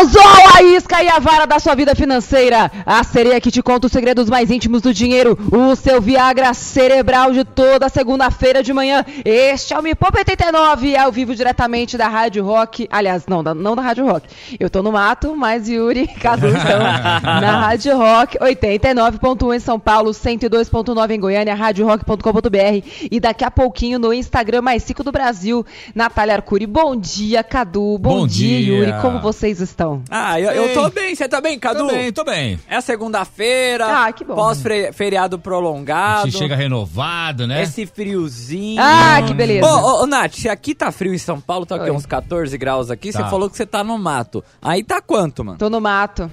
Anzol, a isca e a vara da sua vida financeira. A sereia que te conta os segredos mais íntimos do dinheiro. O seu Viagra cerebral de toda segunda-feira de manhã. Este é o Me Poupa 89, ao vivo diretamente da Rádio Rock. Aliás, não, da, não da Rádio Rock. Eu tô no mato, mas Yuri e Cadu estão na Rádio Rock 89.1 em São Paulo, 102.9 em Goiânia, radiorock.com.br e daqui a pouquinho no Instagram mais rico do Brasil, Natália Arcuri. Bom dia, Cadu. Bom, Bom dia, dia. Yuri. Como vocês estão? Ah, eu, eu tô bem, você tá bem, Cadu? Tô bem, tô bem. É segunda-feira. Ah, que bom. Pós-feriado A prolongado. gente chega renovado, né? Esse friozinho. Ah, que beleza. Ô, ô, ô, Nath, se aqui tá frio em São Paulo, tá aqui Oi. uns 14 graus aqui, Tá. você falou que você tá no mato. Aí tá quanto, mano? Tô no mato.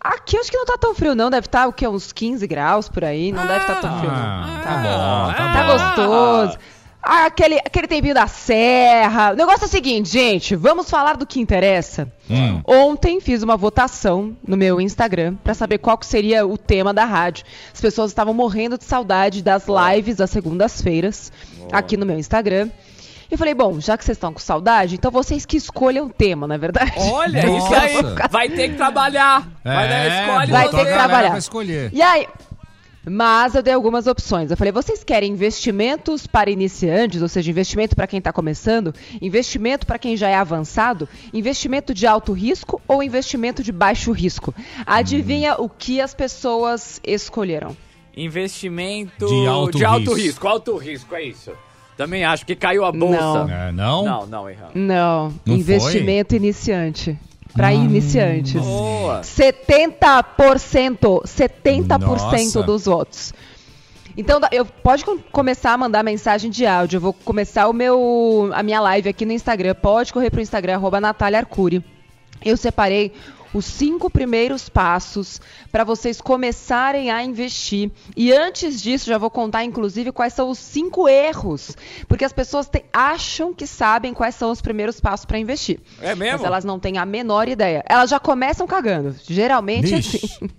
Aqui acho que não tá tão frio, não. Deve estar o quê? Uns 15 graus por aí. Não deve estar tão frio, não. Ah, tá bom, tá Tá bom. gostoso. Ah, aquele, aquele tempinho da serra. O negócio é o seguinte, gente. Vamos falar do que interessa. Hum. Ontem fiz uma votação no meu Instagram pra saber qual que seria o tema da rádio. As pessoas estavam morrendo de saudade das lives das segundas-feiras aqui no meu Instagram. E falei, bom, já que vocês estão com saudade, então vocês que escolham o tema, não é verdade? Olha, Nossa. isso aí. Vai ter que trabalhar. Vai dar, É, escolhe vai ter que trabalhar. Escolher. E aí, mas eu dei algumas opções. Eu falei, vocês querem investimentos para iniciantes, ou seja, investimento para quem está começando, investimento para quem já é avançado, investimento de alto risco ou investimento de baixo risco? Adivinha o que as pessoas escolheram? Investimento De alto alto risco. risco. Alto risco, é isso. Também acho que caiu a bolsa. Não. É, não? Não, não, erramos. Não, Não investimento iniciante. Para iniciantes. Boa. 70%, 70% Nossa. dos votos. Então, eu pode com- começar a mandar mensagem de áudio. Eu vou começar o meu a minha live aqui no Instagram. Pode correr pro Instagram arroba Natália Arcuri. Eu separei os cinco primeiros passos para vocês começarem a investir. E antes disso, já vou contar, inclusive, quais são os cinco erros. Porque as pessoas te- acham que sabem quais são os primeiros passos para investir. É mesmo? Mas elas não têm a menor ideia. Elas já começam cagando. Geralmente é Vixe. assim.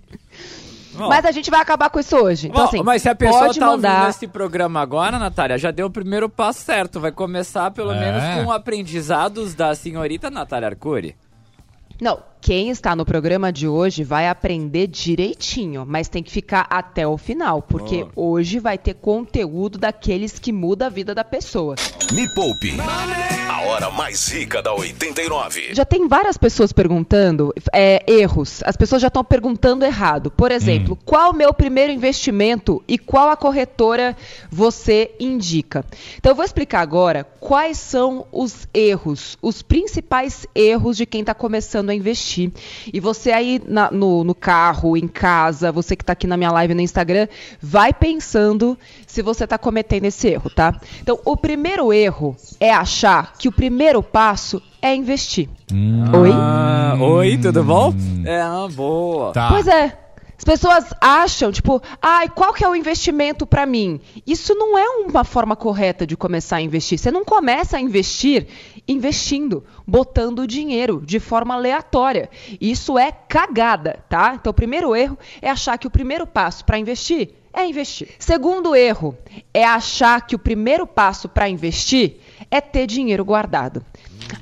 Ó, Mas a gente vai acabar com isso hoje. Então, ó, assim, mas se a pessoa pode tá mandar. ouvindo esse programa agora, Natália, já deu o primeiro passo certo. Vai começar, pelo É. menos, com aprendizados da senhorita Natália Arcuri. Não, quem está no programa de hoje vai aprender direitinho, mas tem que ficar até o final, porque hoje vai ter conteúdo daqueles que muda a vida da pessoa. Me Poupe. A hora mais rica da 89. Já tem várias pessoas perguntando é, erros. As pessoas já estão perguntando errado. Por exemplo, qual o meu primeiro investimento e qual a corretora você indica? Então eu vou explicar agora quais são os erros, os principais erros de quem está começando a investir. E você aí na- no, no carro, em casa, você que está aqui na minha live no Instagram, vai pensando se você está cometendo esse erro, tá? Então, o primeiro erro é achar que o primeiro passo é investir. Oi? Ah, oi, tudo bom? É, ah, boa. Tá. Pois é. As pessoas acham, tipo, ai, qual que é o investimento pra mim? Isso não é uma forma correta de começar a investir. Você não começa a investir investindo, botando dinheiro de forma aleatória. Isso é cagada, tá? Então, o primeiro erro é achar que o primeiro passo pra investir é investir. Segundo erro é achar que o primeiro passo pra investir é ter dinheiro guardado.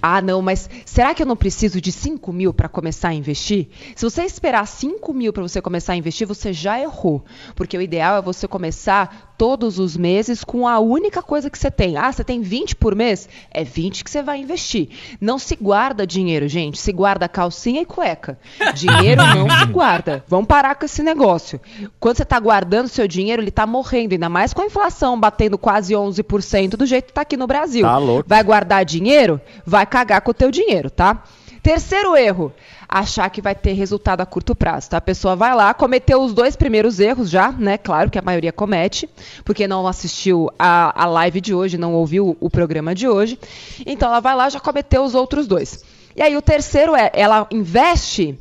Ah, não, mas será que eu não preciso de 5 mil para começar a investir? Se você esperar 5 mil para você começar a investir, você já errou. Porque o ideal é você começar todos os meses com a única coisa que você tem. Ah, você tem 20 por mês? É 20 que você vai investir. Não se guarda dinheiro, gente. Se guarda calcinha e cueca. Dinheiro não se guarda. Vamos parar com esse negócio. Quando você está guardando seu dinheiro, ele está morrendo. Ainda mais com a inflação batendo quase 11% do jeito que está aqui no Brasil. Tá louco. Vai guardar dinheiro? Vai cagar com o teu dinheiro, tá? Terceiro erro, achar que vai ter resultado a curto prazo, tá? A pessoa vai lá, cometeu os dois primeiros erros já, né? Claro que a maioria comete, porque não assistiu a, a live de hoje, não ouviu o programa de hoje. Então ela vai lá, já cometeu os outros dois. E aí o terceiro é, ela investe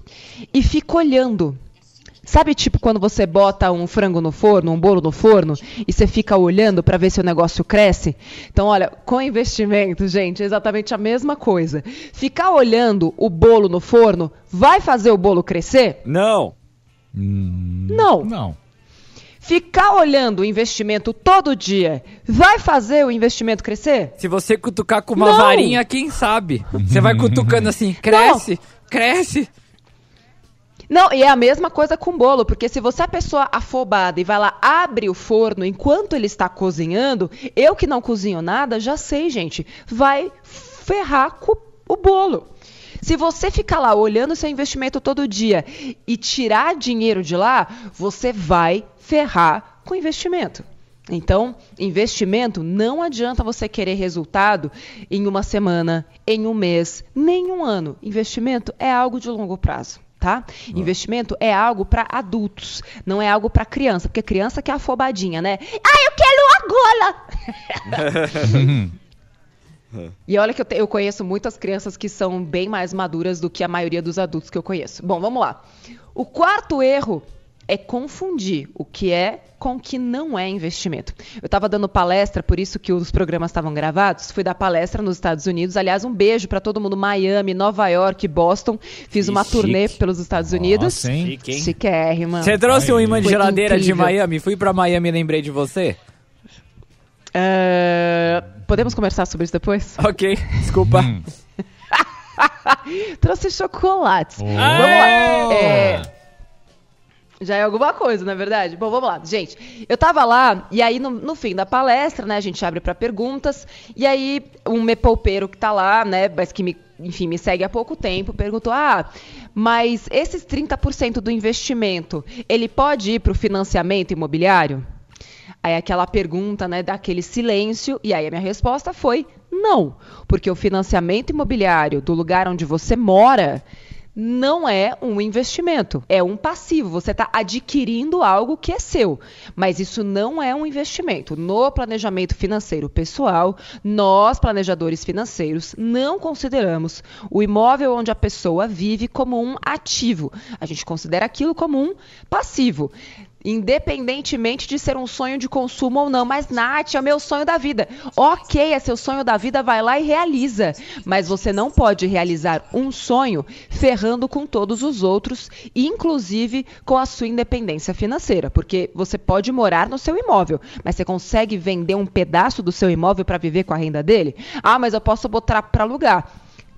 e fica olhando. Sabe, tipo, quando você bota um frango no forno, um bolo no forno, e você fica olhando para ver se o negócio cresce? Então, olha, com investimento, gente, é exatamente a mesma coisa. Ficar olhando o bolo no forno vai fazer o bolo crescer? Não. Não. Não. Ficar olhando o investimento todo dia vai fazer o investimento crescer? Se você cutucar com uma Não. varinha, quem sabe? Você vai cutucando assim, cresce, cresce. Não, e é a mesma coisa com bolo, porque se você é a pessoa afobada e vai lá, abre o forno enquanto ele está cozinhando, eu que não cozinho nada, já sei, gente, vai ferrar com o bolo. Se você ficar lá olhando seu investimento todo dia e tirar dinheiro de lá, você vai ferrar com o investimento. Então, investimento não adianta você querer resultado em uma semana, em um mês, nem um ano. Investimento é algo de longo prazo. Tá? Investimento é algo para adultos, não é algo para criança, porque criança que é afobadinha, né? Ah, eu quero agora! E olha que eu, te- eu conheço muitas crianças que são bem mais maduras do que a maioria dos adultos que eu conheço. Bom, vamos lá. O quarto erro é confundir o que é com o que não é investimento. Eu estava dando palestra, por isso que os programas estavam gravados. Fui dar palestra nos Estados Unidos. Aliás, um beijo para todo mundo, Miami, Nova York, Boston. Fiz Que uma chique. turnê pelos Estados Unidos. Nossa, hein? Chique, hein? Chiquérrima. Você trouxe um Aí. imã de geladeira de incrível. Miami? Fui pra Miami e lembrei de você? É, Podemos conversar sobre isso depois? Ok, desculpa. Hum. Trouxe chocolates. Oh. Vamos lá. É, Já é alguma coisa, não é verdade? Bom, vamos lá. Gente, eu tava lá, e aí no, no fim da palestra, né, a gente abre para perguntas, e aí um mepolpeiro que tá lá, né, mas que me, enfim, me segue há pouco tempo, perguntou: "Ah, mas esses 30% do investimento, ele pode ir para o financiamento imobiliário?" Aí aquela pergunta, né, daquele silêncio, e aí a minha resposta foi não, porque o financiamento imobiliário do lugar onde você mora não é um investimento, é um passivo. Você está adquirindo algo que é seu, mas isso não é um investimento. No planejamento financeiro pessoal, nós, planejadores financeiros, não consideramos o imóvel onde a pessoa vive como um ativo. A gente considera aquilo como um passivo. Independentemente de ser um sonho de consumo ou não. Mas, Nath, é o meu sonho da vida. Ok, é seu sonho da vida, vai lá e realiza. Mas você não pode realizar um sonho ferrando com todos os outros, inclusive com a sua independência financeira. Porque você pode morar no seu imóvel, mas você consegue vender um pedaço do seu imóvel para viver com a renda dele? Ah, mas eu posso botar para alugar.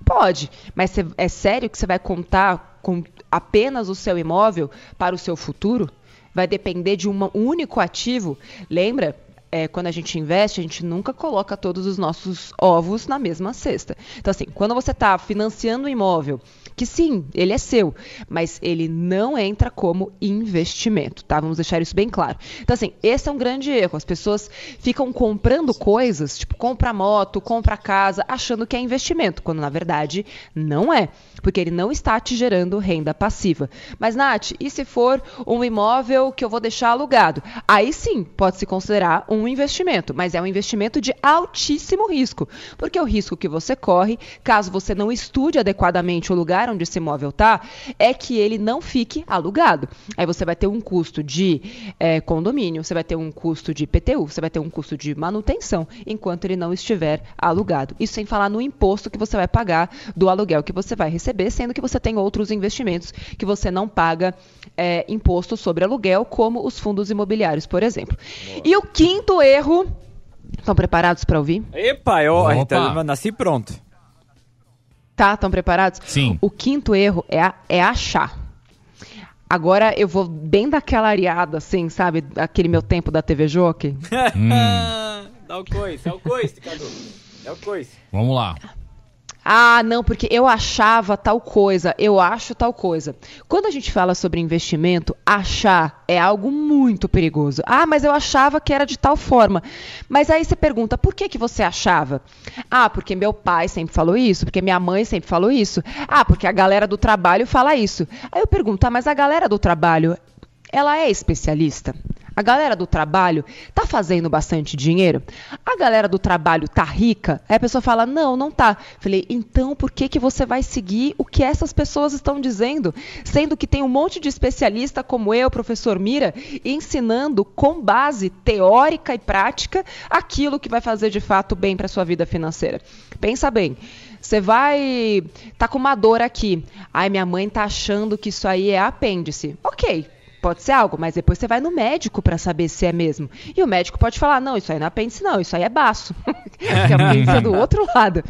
Pode, mas cê- é sério que você vai contar com apenas o seu imóvel para o seu futuro? Vai depender de um único ativo? Lembra? é, quando a gente investe, a gente nunca coloca todos os nossos ovos na mesma cesta. Então, assim, quando você está financiando um imóvel, que sim, ele é seu, mas ele não entra como investimento, tá? Vamos deixar isso bem claro. Então, assim, esse é um grande erro. As pessoas ficam comprando coisas, tipo, compra moto, compra casa, achando que é investimento, quando na verdade não é, porque ele não está te gerando renda passiva. Mas, Nath, e se for um imóvel que eu vou deixar alugado? Aí sim, pode se considerar um investimento, mas é um investimento de altíssimo risco, porque o risco que você corre, caso você não estude adequadamente o lugar onde esse imóvel está, é que ele não fique alugado. Aí você vai ter um custo de eh, condomínio, você vai ter um custo de PTU, você vai ter um custo de manutenção, enquanto ele não estiver alugado. Isso sem falar no imposto que você vai pagar do aluguel que você vai receber, sendo que você tem outros investimentos que você não paga eh, imposto sobre aluguel, como os fundos imobiliários, por exemplo. E o quinto erro. Estão preparados para ouvir? Epa, eu Opa. então, nasci pronto. Tá? Estão preparados? Sim. O quinto erro é, a- é achar. Agora eu vou bem daquela areada, assim, sabe? Aquele meu tempo da TV Jockey. Dá o coice, é o coice, Cadu. É o coice. Vamos lá. Ah, não, porque eu achava tal coisa, eu acho tal coisa. Quando a gente fala sobre investimento, achar é algo muito perigoso. Ah, mas eu achava que era de tal forma. Mas aí você pergunta, por que, que você achava? Ah, porque meu pai sempre falou isso, porque minha mãe sempre falou isso. Ah, porque a galera do trabalho fala isso. Aí eu pergunto, ah, mas a galera do trabalho, ela é especialista? A galera do trabalho tá fazendo bastante dinheiro? A galera do trabalho tá rica? Aí a pessoa fala: "Não, não tá". Falei: "Então por que que você vai seguir o que essas pessoas estão dizendo, sendo que tem um monte de especialista como eu, professor Mira, ensinando com base teórica e prática aquilo que vai fazer de fato bem para sua vida financeira?" Pensa bem. Você vai tá com uma dor aqui. Ai, minha mãe tá achando que isso aí é apêndice. OK. Pode ser algo, mas depois você vai no médico para saber se é mesmo. E o médico pode falar: não, isso aí não é apêndice, não, isso aí é baço. que a apêndice é do outro lado.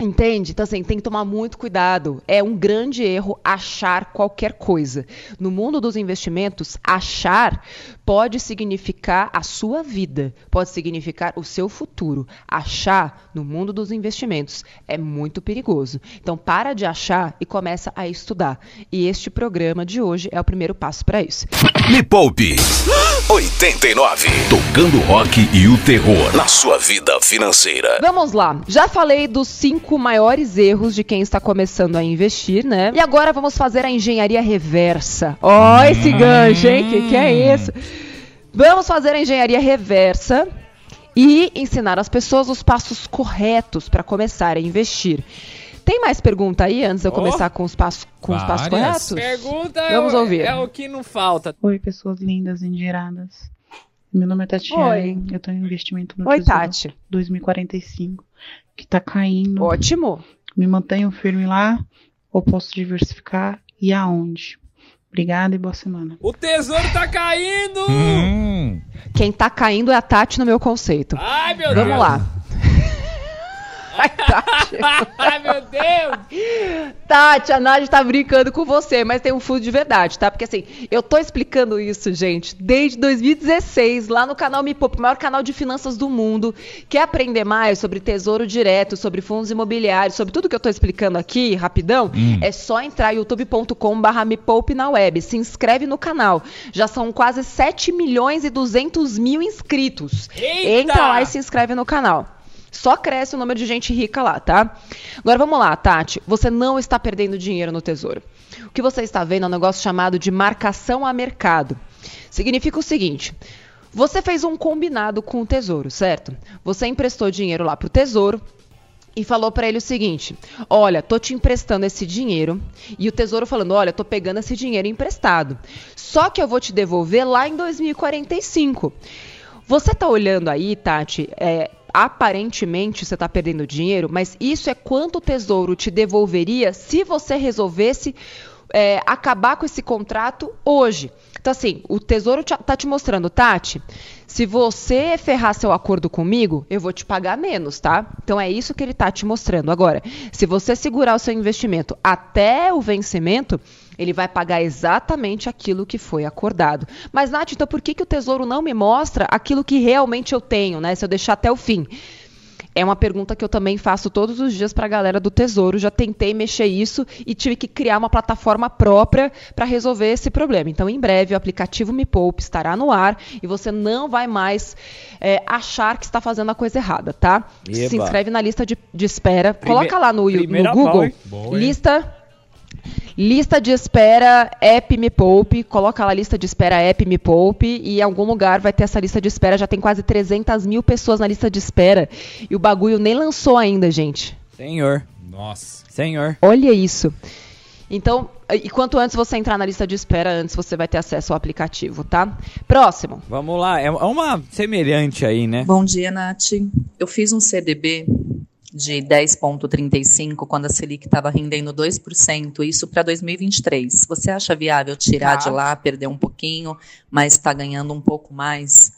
Entende? Então, assim, tem que tomar muito cuidado. É um grande erro achar qualquer coisa. No mundo dos investimentos, achar pode significar a sua vida, pode significar o seu futuro. Achar no mundo dos investimentos é muito perigoso. Então, para de achar e começa a estudar. E este programa de hoje é o primeiro passo para isso. Me Poupe 89. Tocando rock e o terror na sua vida financeira. Vamos lá. Já falei dos cinco cinco maiores erros de quem está começando a investir, né? E agora vamos fazer a engenharia reversa. Ó, oh, esse gancho, hein? Que que é isso? Vamos fazer a engenharia reversa e ensinar as pessoas os passos corretos para começar a investir. Tem mais pergunta aí antes de eu começar oh, com os passos com os passos corretos? Pergunta Vamos é, ouvir. é o que não falta. Oi, pessoas lindas endinheiradas. Meu nome é Tatiana. Oi. Eu tenho investimento no Oi, Tati. 2045 que tá caindo. Ótimo. Me mantenho firme lá ou posso diversificar e aonde? Obrigada e boa semana. O tesouro tá caindo! Hum. Quem tá caindo é a Tati no meu conceito. Ai, meu Vamos Deus. lá. Tati. Ai, meu Deus! Tati, a Nádia tá brincando com você, mas tem um fundo de verdade, tá? Porque assim, eu tô explicando isso, gente, desde 2016, lá no canal Me Poupe, o maior canal de finanças do mundo. Quer aprender mais sobre tesouro direto, sobre fundos imobiliários, sobre tudo que eu tô explicando aqui, rapidão? Hum. É só entrar youtube.com/barra Me Poupe na web. Se inscreve no canal. Já são quase 7 milhões e 200 mil inscritos. Eita! Entra lá e se inscreve no canal. Só cresce o número de gente rica lá, tá? Agora vamos lá, Tati. Você não está perdendo dinheiro no Tesouro. O que você está vendo é um negócio chamado de marcação a mercado. Significa o seguinte: você fez um combinado com o Tesouro, certo? Você emprestou dinheiro lá para o Tesouro, e falou para ele o seguinte: "Olha, tô te emprestando esse dinheiro". E o Tesouro falando: "Olha, tô pegando esse dinheiro emprestado. Só que eu vou te devolver lá em 2045". Você tá olhando aí, Tati, é, aparentemente você está perdendo dinheiro, mas isso é quanto o tesouro te devolveria se você resolvesse é, acabar com esse contrato hoje. Então, assim, o Tesouro está te mostrando, Tati, se você ferrar seu acordo comigo, eu vou te pagar menos, tá? Então, é isso que ele está te mostrando. Agora, se você segurar o seu investimento até o vencimento, ele vai pagar exatamente aquilo que foi acordado. Mas, Nath, então por que, que o Tesouro não me mostra aquilo que realmente eu tenho, né? Se eu deixar até o fim? É uma pergunta que eu também faço todos os dias para a galera do Tesouro. Já tentei mexer isso e tive que criar uma plataforma própria para resolver esse problema. Então, em breve, o aplicativo Me Poupe estará no ar e você não vai mais é, achar que está fazendo a coisa errada, tá? Eba. Se inscreve na lista de, de espera. Prime... Coloca lá no, no Google. Boa, lista Lista de espera App Me Poupe, coloca lá lista de espera App Me Poupe e em algum lugar vai ter essa lista de espera. Já tem quase 300 mil pessoas na lista de espera e o bagulho nem lançou ainda, gente. Senhor. Nossa. Senhor. Olha isso. Então, e quanto antes você entrar na lista de espera, antes você vai ter acesso ao aplicativo, tá? Próximo. Vamos lá, é uma semelhante aí, né? Bom dia, Nath. Eu fiz um CDB de 10,35 quando a Selic estava rendendo 2%, isso para 2023. Você acha viável tirar Tá. de lá, perder um pouquinho, mas está ganhando um pouco mais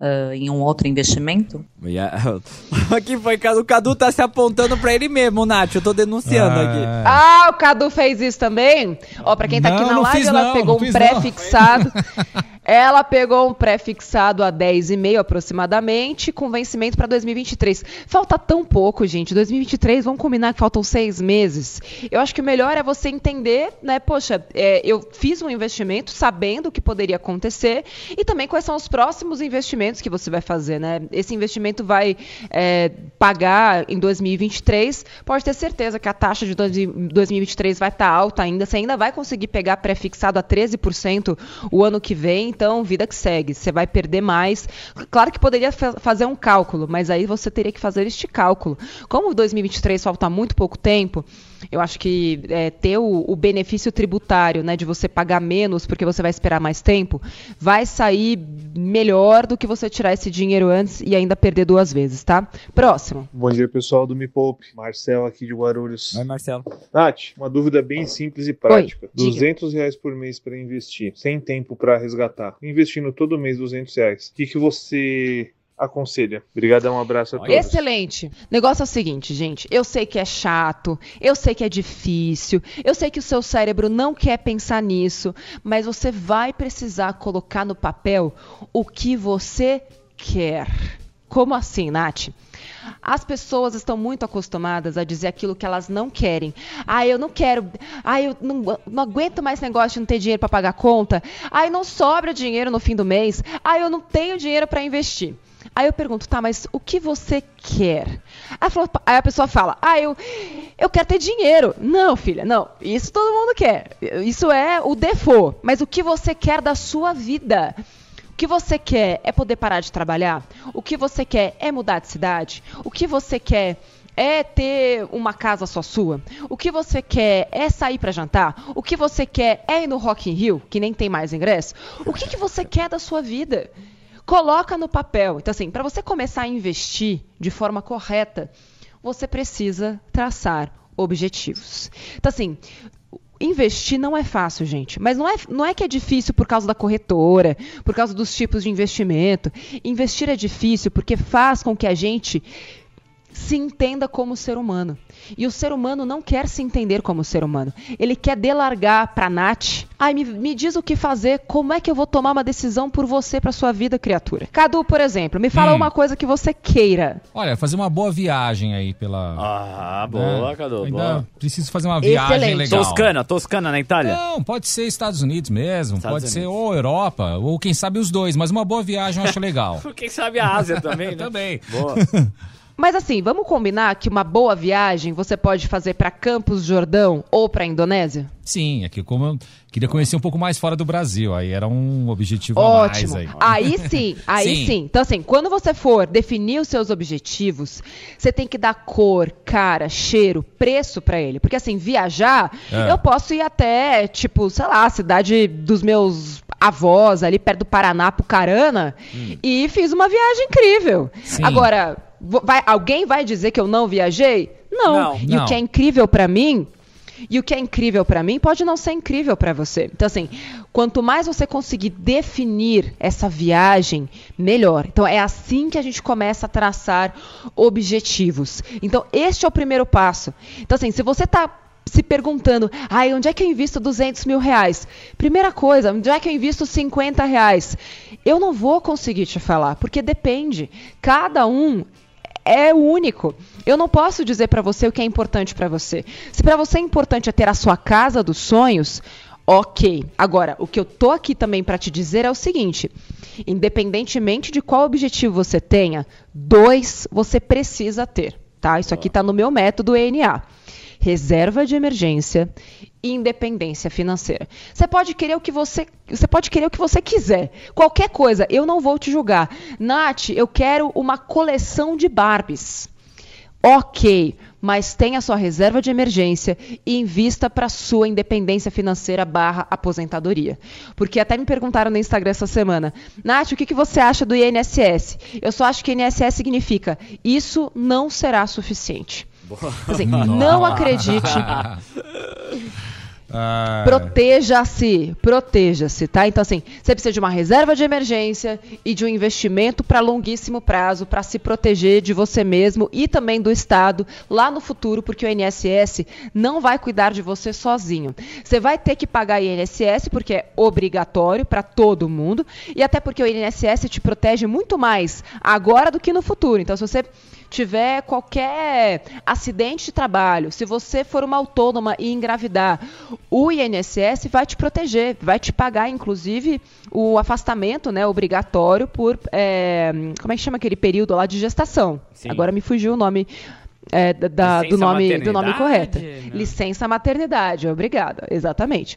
ah, em um outro investimento? Aqui foi, o Cadu tá se apontando pra ele mesmo, Nath. Eu tô denunciando aqui. Ah, o Cadu fez isso também? Ó, pra quem tá aqui Não, na não live, fiz ela não, pegou não um pré-fixado. ela pegou um pré-fixado a 10,5 aproximadamente, com vencimento pra 2023. Falta tão pouco, gente. 2023, vamos combinar que faltam seis meses. Eu acho que o melhor é você entender, né? Poxa, é, eu fiz um investimento sabendo o que poderia acontecer e também quais são os próximos investimentos que você vai fazer, né? Esse investimento vai é, pagar em 2023. Pode ter certeza que a taxa de 2023 vai estar alta ainda. Você ainda vai conseguir pegar pré-fixado a 13% o ano que vem. Então, vida que segue. Você vai perder mais. Claro que poderia fa- fazer um cálculo, mas aí você teria que fazer este cálculo. Como 2023 falta muito pouco tempo, Eu acho que é, ter o, o, benefício tributário, né, de você pagar menos porque você vai esperar mais tempo, vai sair melhor do que você tirar esse dinheiro antes e ainda perder duas vezes, tá? Próximo. Bom dia, pessoal do Me Poupe. Marcelo aqui de Guarulhos. Oi, Marcelo. Nath, uma dúvida bem simples e prática. Oi, 200 reais por mês para investir, sem tempo para resgatar. Investindo todo mês 200 reais. O que, que você aconselha. Obrigadão, um abraço a todos. Excelente. Negócio é o seguinte, gente. Eu sei que é chato, eu sei que é difícil, eu sei que o seu cérebro não quer pensar nisso, mas você vai precisar colocar no papel o que você quer. Como assim, Nath? As pessoas estão muito acostumadas a dizer aquilo que elas não querem. Ah, eu não quero. Ah, eu não, não aguento mais negócio de não ter dinheiro para pagar conta. Ah, não sobra dinheiro no fim do mês. Ah, eu não tenho dinheiro para investir. Aí eu pergunto, tá, mas o que você quer? Aí a pessoa fala, ah, eu, eu quero ter dinheiro. Não, filha, não. Isso todo mundo quer. Isso é o default. Mas o que você quer da sua vida? O que você quer é poder parar de trabalhar? O que você quer é mudar de cidade? O que você quer é ter uma casa só sua? O que você quer é sair para jantar? O que você quer é ir no Rock in Rio, que nem tem mais ingresso? O que, que você quer da sua vida? Coloca no papel. Então, assim, para você começar a investir de forma correta, você precisa traçar objetivos. Então, assim, investir não é fácil, gente. Mas não é, não é que é difícil por causa da corretora, por causa dos tipos de investimento. Investir é difícil porque faz com que a gente se entenda como ser humano. E o ser humano não quer se entender como ser humano. Ele quer delargar para Nath. Ai, me, me diz o que fazer, como é que eu vou tomar uma decisão por você para sua vida, criatura. Cadu, por exemplo, me fala hum. uma coisa que você queira. Olha, fazer uma boa viagem aí pela. Ah, boa, né? Cadu. Ainda boa. preciso fazer uma viagem Excelente. legal. Toscana, Toscana na Itália? Não, pode ser Estados Unidos mesmo, Estados pode Unidos. ser ou Europa, ou quem sabe os dois, mas uma boa viagem eu acho legal. quem sabe a Ásia também, né? também. Boa. Mas assim, vamos combinar que uma boa viagem você pode fazer para Campos Jordão ou para Indonésia? Sim, aqui como eu queria conhecer um pouco mais fora do Brasil, aí era um objetivo Ótimo. a mais aí. Aí sim, aí sim. sim. Então assim, quando você for definir os seus objetivos, você tem que dar cor, cara, cheiro, preço para ele, porque assim, viajar, é. eu posso ir até, tipo, sei lá, a cidade dos meus avós ali perto do Paraná, Pucarana, hum. e fiz uma viagem incrível. Sim. Agora, Vai, alguém vai dizer que eu não viajei? Não. não e não. o que é incrível para mim e o que é incrível para mim pode não ser incrível para você. Então, assim, quanto mais você conseguir definir essa viagem, melhor. Então, é assim que a gente começa a traçar objetivos. Então, este é o primeiro passo. Então, assim, se você está se perguntando, ai, onde é que eu invisto 200 mil reais? Primeira coisa, onde é que eu invisto 50 reais? Eu não vou conseguir te falar, porque depende. Cada um é único. Eu não posso dizer para você o que é importante para você. Se para você é importante é ter a sua casa dos sonhos, ok. Agora, o que eu tô aqui também para te dizer é o seguinte: independentemente de qual objetivo você tenha, dois você precisa ter, tá? Isso aqui está no meu método ENA reserva de emergência independência financeira. Você pode querer o que você, você pode querer o que você quiser. Qualquer coisa, eu não vou te julgar. Nath, eu quero uma coleção de Barbies. OK, mas tenha sua reserva de emergência e invista para sua independência financeira barra aposentadoria. Porque até me perguntaram no Instagram essa semana, Nath, o que, que você acha do INSS? Eu só acho que INSS significa isso não será suficiente. Assim, não acredite. Ah. Proteja-se, proteja-se, tá? Então, assim, você precisa de uma reserva de emergência e de um investimento para longuíssimo prazo para se proteger de você mesmo e também do Estado lá no futuro, porque o INSS não vai cuidar de você sozinho. Você vai ter que pagar INSS porque é obrigatório para todo mundo e até porque o INSS te protege muito mais agora do que no futuro. Então, se você tiver qualquer acidente de trabalho, se você for uma autônoma e engravidar, o INSS vai te proteger, vai te pagar, inclusive, o afastamento né, obrigatório por. É, como é que chama aquele período lá de gestação? Sim. Agora me fugiu o nome. É, da, do, nome, do nome correto. Né? Licença maternidade, obrigada, exatamente.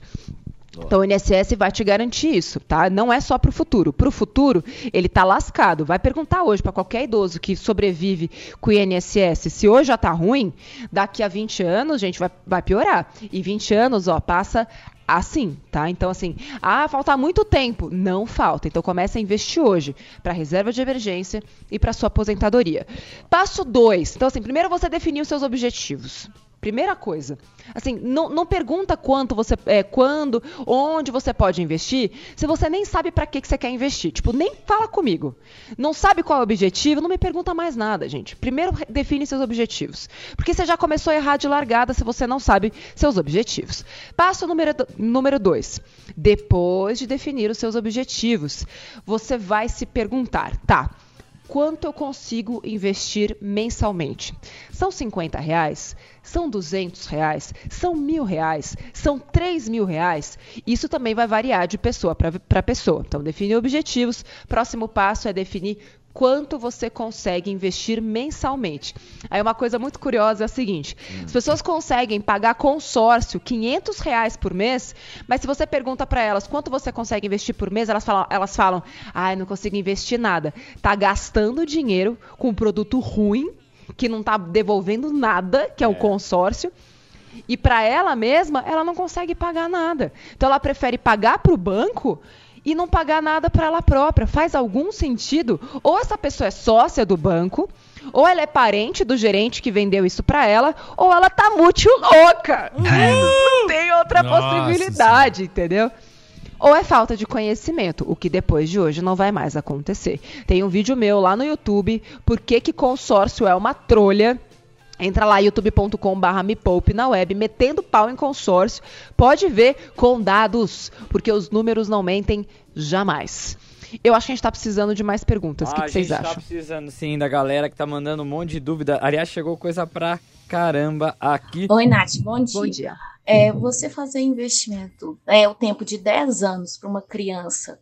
Então o INSS vai te garantir isso, tá? Não é só para o futuro. Para o futuro, ele tá lascado. Vai perguntar hoje para qualquer idoso que sobrevive com o INSS, se hoje já tá ruim, daqui a 20 anos, gente, vai, vai piorar. E 20 anos, ó, passa assim, tá? Então, assim, ah, falta muito tempo. Não falta. Então, comece a investir hoje para reserva de emergência e para sua aposentadoria. Passo 2. Então, assim, primeiro você definir os seus objetivos. Primeira coisa, assim, não, não pergunta quanto você, é, quando, onde você pode investir, se você nem sabe para que, que você quer investir. Tipo, nem fala comigo. Não sabe qual é o objetivo, não me pergunta mais nada, gente. Primeiro define seus objetivos, porque você já começou a errar de largada se você não sabe seus objetivos. Passo número número dois. Depois de definir os seus objetivos, você vai se perguntar, tá? Quanto eu consigo investir mensalmente. São 50 reais? São 200 reais? São mil reais? São 3 mil reais? Isso também vai variar de pessoa para pessoa. Então, definir objetivos. Próximo passo é definir quanto você consegue investir mensalmente. Aí uma coisa muito curiosa é a seguinte: as pessoas conseguem pagar consórcio 500 reais por mês, mas se você pergunta para elas quanto você consegue investir por mês, elas falam, elas falam, ai, não consigo investir nada. Tá gastando dinheiro com um produto ruim que não está devolvendo nada, que é o é. consórcio. E para ela mesma, ela não consegue pagar nada. Então ela prefere pagar para o banco e não pagar nada para ela própria. Faz algum sentido? Ou essa pessoa é sócia do banco, ou ela é parente do gerente que vendeu isso para ela, ou ela tá muito louca. Não tem outra Nossa possibilidade, senhora. entendeu? Ou é falta de conhecimento, o que depois de hoje não vai mais acontecer. Tem um vídeo meu lá no YouTube, por que, que consórcio é uma trolha Entra lá youtube.com/barra me poupe na web, metendo pau em consórcio. Pode ver com dados, porque os números não mentem jamais. Eu acho que a gente tá precisando de mais perguntas. O ah, que, que vocês acham? A gente tá precisando sim da galera que tá mandando um monte de dúvida. Aliás, chegou coisa pra caramba aqui. Oi, Nath, bom dia. Bom dia. É, você fazer investimento, é o tempo de 10 anos para uma criança,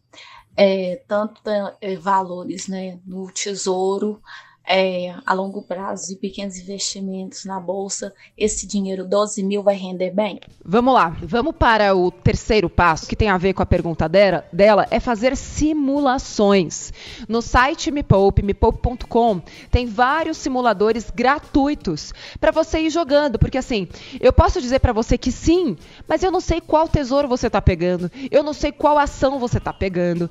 é, tanto é, valores né, no tesouro é, a longo prazo e pequenos investimentos na bolsa, esse dinheiro 12 mil vai render bem? Vamos lá, vamos para o terceiro passo, que tem a ver com a pergunta dela, dela é fazer simulações. No site Me Poupe, mepoupe.com, tem vários simuladores gratuitos para você ir jogando, porque assim, eu posso dizer para você que sim, mas eu não sei qual tesouro você está pegando, eu não sei qual ação você está pegando.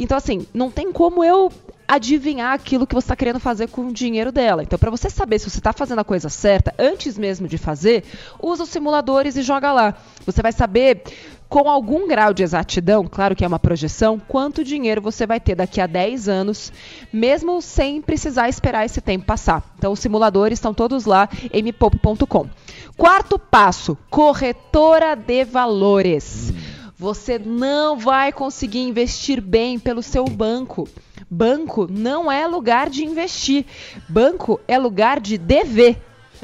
Então, assim, não tem como eu adivinhar aquilo que você está querendo fazer com o dinheiro dela. Então, para você saber se você está fazendo a coisa certa, antes mesmo de fazer, usa os simuladores e joga lá. Você vai saber com algum grau de exatidão, claro que é uma projeção, quanto dinheiro você vai ter daqui a 10 anos, mesmo sem precisar esperar esse tempo passar. Então, os simuladores estão todos lá em mipop.com. Quarto passo: corretora de valores. Você não vai conseguir investir bem pelo seu banco. Banco não é lugar de investir. Banco é lugar de dever.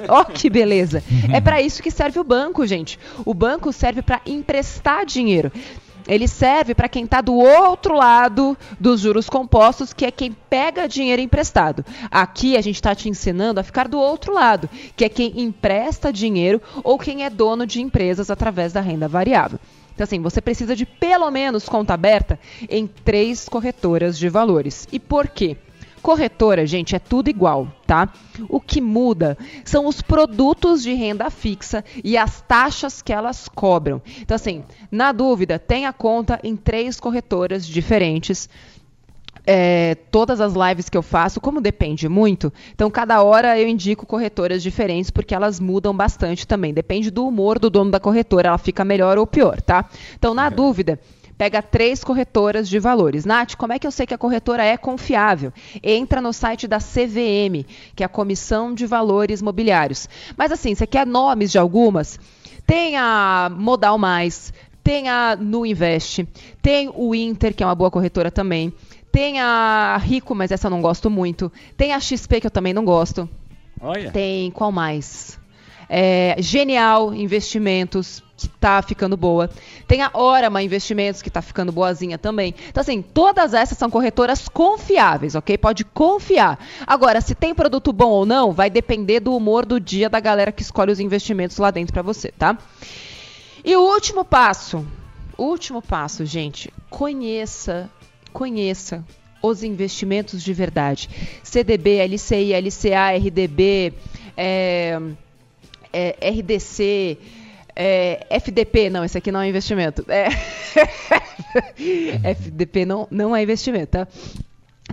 Ó, oh, que beleza! É para isso que serve o banco, gente. O banco serve para emprestar dinheiro. Ele serve para quem está do outro lado dos juros compostos, que é quem pega dinheiro emprestado. Aqui a gente está te ensinando a ficar do outro lado, que é quem empresta dinheiro ou quem é dono de empresas através da renda variável. Então, assim, você precisa de pelo menos conta aberta em três corretoras de valores. E por quê? Corretora, gente, é tudo igual, tá? O que muda são os produtos de renda fixa e as taxas que elas cobram. Então, assim, na dúvida, tenha conta em três corretoras diferentes é, todas as lives que eu faço, como depende muito, então cada hora eu indico corretoras diferentes, porque elas mudam bastante também. Depende do humor do dono da corretora, ela fica melhor ou pior, tá? Então, na dúvida, pega três corretoras de valores. Nath, como é que eu sei que a corretora é confiável? Entra no site da CVM, que é a Comissão de Valores Mobiliários. Mas assim, você quer nomes de algumas? Tem a Modal Mais, tem a Nu Invest, tem o Inter, que é uma boa corretora também. Tem a Rico, mas essa eu não gosto muito. Tem a XP, que eu também não gosto. Olha. Tem qual mais? É, Genial Investimentos, que tá ficando boa. Tem a Orama Investimentos, que tá ficando boazinha também. Então, assim, todas essas são corretoras confiáveis, ok? Pode confiar. Agora, se tem produto bom ou não, vai depender do humor do dia da galera que escolhe os investimentos lá dentro para você, tá? E o último passo, último passo, gente. Conheça, conheça os investimentos de verdade. CDB, LCI, LCA, RDB, é, é, RDC, é, FDP, não, esse aqui não é investimento. É, FDP não, não é investimento, tá?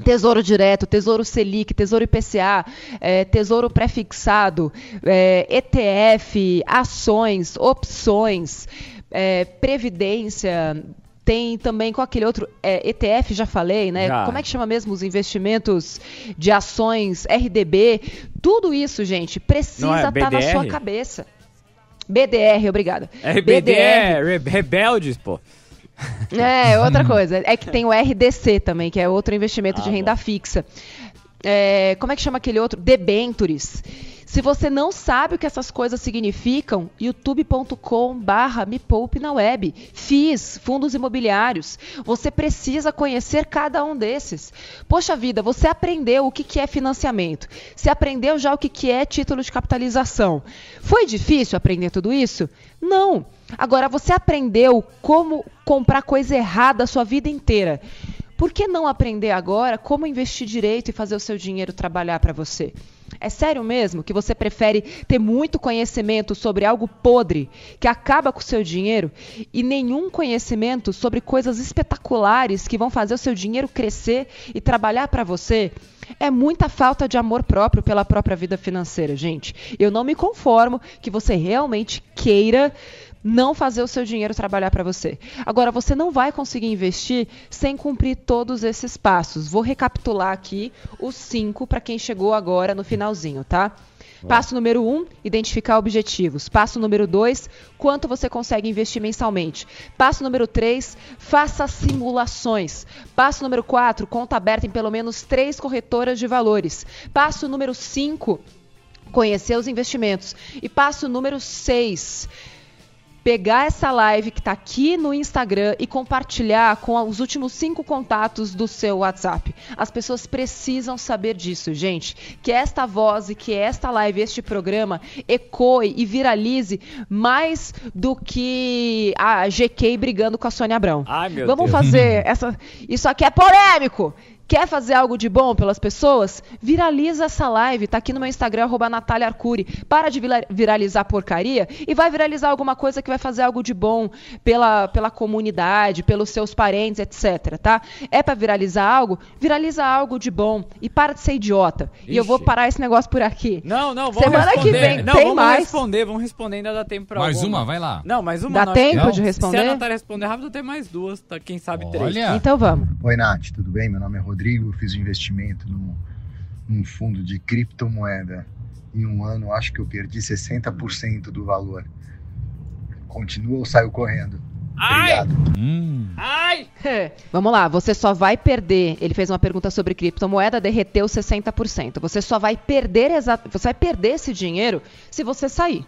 Tesouro Direto, Tesouro Selic, Tesouro IPCA, é, Tesouro Prefixado, é, ETF, ações, opções, é, Previdência, tem também com aquele outro é, ETF, já falei, né? Já. Como é que chama mesmo os investimentos de ações, RDB? Tudo isso, gente, precisa estar é tá na sua cabeça. BDR, obrigada. RBD BDR. é rebeldes, pô. É, outra coisa. É que tem o RDC também, que é outro investimento ah, de renda bom. fixa. É, como é que chama aquele outro? Debentures. Se você não sabe o que essas coisas significam, youtube.com barra me poupe na web. FIIs, fundos imobiliários. Você precisa conhecer cada um desses. Poxa vida, você aprendeu o que é financiamento. Você aprendeu já o que é título de capitalização. Foi difícil aprender tudo isso? Não. Agora, você aprendeu como comprar coisa errada a sua vida inteira. Por que não aprender agora como investir direito e fazer o seu dinheiro trabalhar para você? É sério mesmo que você prefere ter muito conhecimento sobre algo podre que acaba com o seu dinheiro e nenhum conhecimento sobre coisas espetaculares que vão fazer o seu dinheiro crescer e trabalhar para você? É muita falta de amor próprio pela própria vida financeira, gente. Eu não me conformo que você realmente queira não fazer o seu dinheiro trabalhar para você. Agora, você não vai conseguir investir sem cumprir todos esses passos. Vou recapitular aqui os cinco para quem chegou agora no finalzinho, tá? Passo número um, identificar objetivos. Passo número dois, quanto você consegue investir mensalmente. Passo número três, faça simulações. Passo número quatro, conta aberta em pelo menos três corretoras de valores. Passo número cinco, conhecer os investimentos. E passo número seis, pegar essa live que está aqui no Instagram e compartilhar com os últimos cinco contatos do seu WhatsApp. As pessoas precisam saber disso, gente. Que esta voz e que esta live, este programa, ecoe e viralize mais do que a GK brigando com a Sônia Abrão. Ai, meu Vamos Deus. fazer essa. Isso aqui é polêmico! Quer fazer algo de bom pelas pessoas? Viraliza essa live. Tá aqui no meu Instagram, arroba Natália Arcuri. Para de viralizar porcaria e vai viralizar alguma coisa que vai fazer algo de bom pela, pela comunidade, pelos seus parentes, etc. Tá? É para viralizar algo? Viraliza algo de bom. E para de ser idiota. Ixi. E eu vou parar esse negócio por aqui. Não, não, vamos Semana responder. que vem não, tem vamos mais. responder, vamos responder, ainda dá tempo pra Mais alguma. uma, vai lá. Não, mais uma Dá tempo não. de responder? Se a Natália responder rápido, tem mais duas, tá? quem sabe três. Olha. Então vamos. Oi, Nath, tudo bem? Meu nome é Rodrigo, eu fiz um investimento num, num fundo de criptomoeda. Em um ano, acho que eu perdi 60% do valor. Continua ou saio correndo? Obrigado. Hum. Ai! Vamos lá, você só vai perder. Ele fez uma pergunta sobre criptomoeda, derreteu 60%. Você só vai perder você vai perder esse dinheiro se você sair.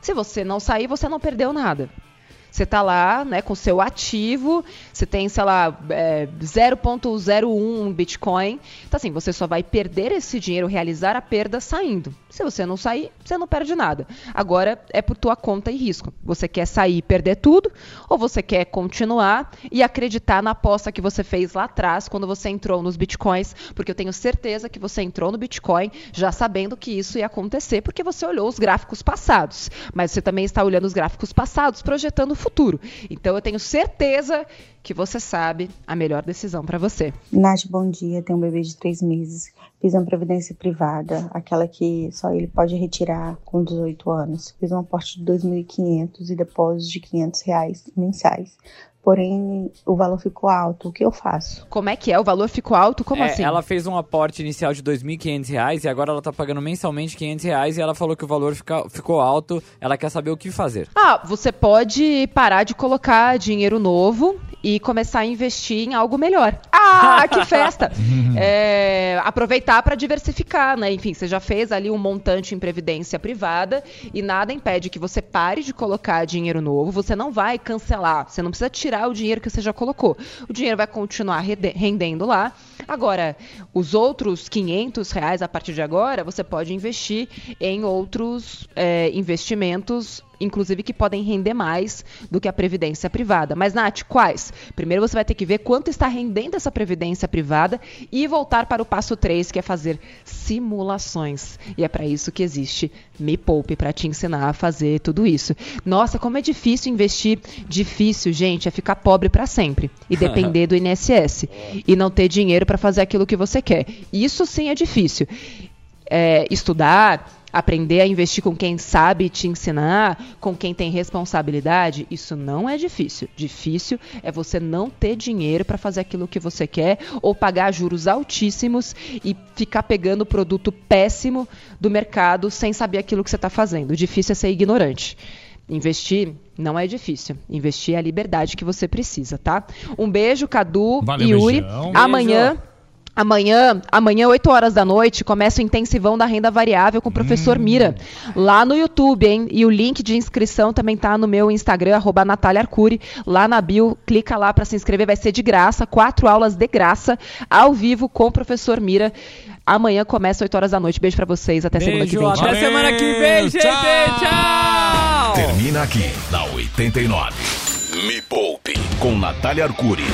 Se você não sair, você não perdeu nada. Você está lá, né, com seu ativo, você tem, sei lá, é, 0.01 Bitcoin. Então, assim, você só vai perder esse dinheiro, realizar a perda saindo. Se você não sair, você não perde nada. Agora é por tua conta e risco. Você quer sair e perder tudo, ou você quer continuar e acreditar na aposta que você fez lá atrás, quando você entrou nos Bitcoins, porque eu tenho certeza que você entrou no Bitcoin já sabendo que isso ia acontecer, porque você olhou os gráficos passados. Mas você também está olhando os gráficos passados, projetando futuro. Então eu tenho certeza que você sabe a melhor decisão para você. Nath, bom dia. Tenho um bebê de três meses. Fiz uma previdência privada, aquela que só ele pode retirar com 18 anos. Fiz um aporte de 2.500 e depósito de 500 reais mensais. Porém, o valor ficou alto. O que eu faço? Como é que é? O valor ficou alto? Como É, assim? Ela fez um aporte inicial de R$ 2.500 e agora ela tá pagando mensalmente 500 reais e ela falou que o valor fica- ficou alto. Ela quer saber o que fazer. Ah, você pode parar de colocar dinheiro novo e começar a investir em algo melhor. Ah, que festa! É, aproveitar para diversificar, né? Enfim, você já fez ali um montante em previdência privada e nada impede que você pare de colocar dinheiro novo. Você não vai cancelar, você não precisa tirar o dinheiro que você já colocou. O dinheiro vai continuar rendendo lá. Agora, os outros 500 reais a partir de agora, você pode investir em outros é, investimentos inclusive que podem render mais do que a previdência privada. Mas, Nath, quais? Primeiro você vai ter que ver quanto está rendendo essa previdência privada e voltar para o passo 3, que é fazer simulações. E é para isso que existe Me Poupe, para te ensinar a fazer tudo isso. Nossa, como é difícil investir. Difícil, gente, é ficar pobre para sempre e depender do INSS e não ter dinheiro para fazer aquilo que você quer. Isso sim é difícil. É, estudar, aprender a investir com quem sabe te ensinar, com quem tem responsabilidade, isso não é difícil. Difícil é você não ter dinheiro para fazer aquilo que você quer ou pagar juros altíssimos e ficar pegando produto péssimo do mercado sem saber aquilo que você está fazendo. Difícil é ser ignorante. Investir não é difícil. Investir é a liberdade que você precisa, tá? Um beijo, Cadu Valeu, e Yuri. beijão. Amanhã. Amanhã, amanhã, 8 horas da noite, começa o intensivão da renda variável com o professor Mira, lá no YouTube, hein? E o link de inscrição também tá no meu Instagram, arroba Natália Arcuri, lá na bio, clica lá para se inscrever, vai ser de graça, quatro aulas de graça, ao vivo com o professor Mira. Amanhã começa 8 horas da noite. Beijo para vocês, até segunda que Beijo, vem. até Tchau. semana que vem, gente. Tchau. Termina aqui na 89. Me Poupe com Natália Arcuri.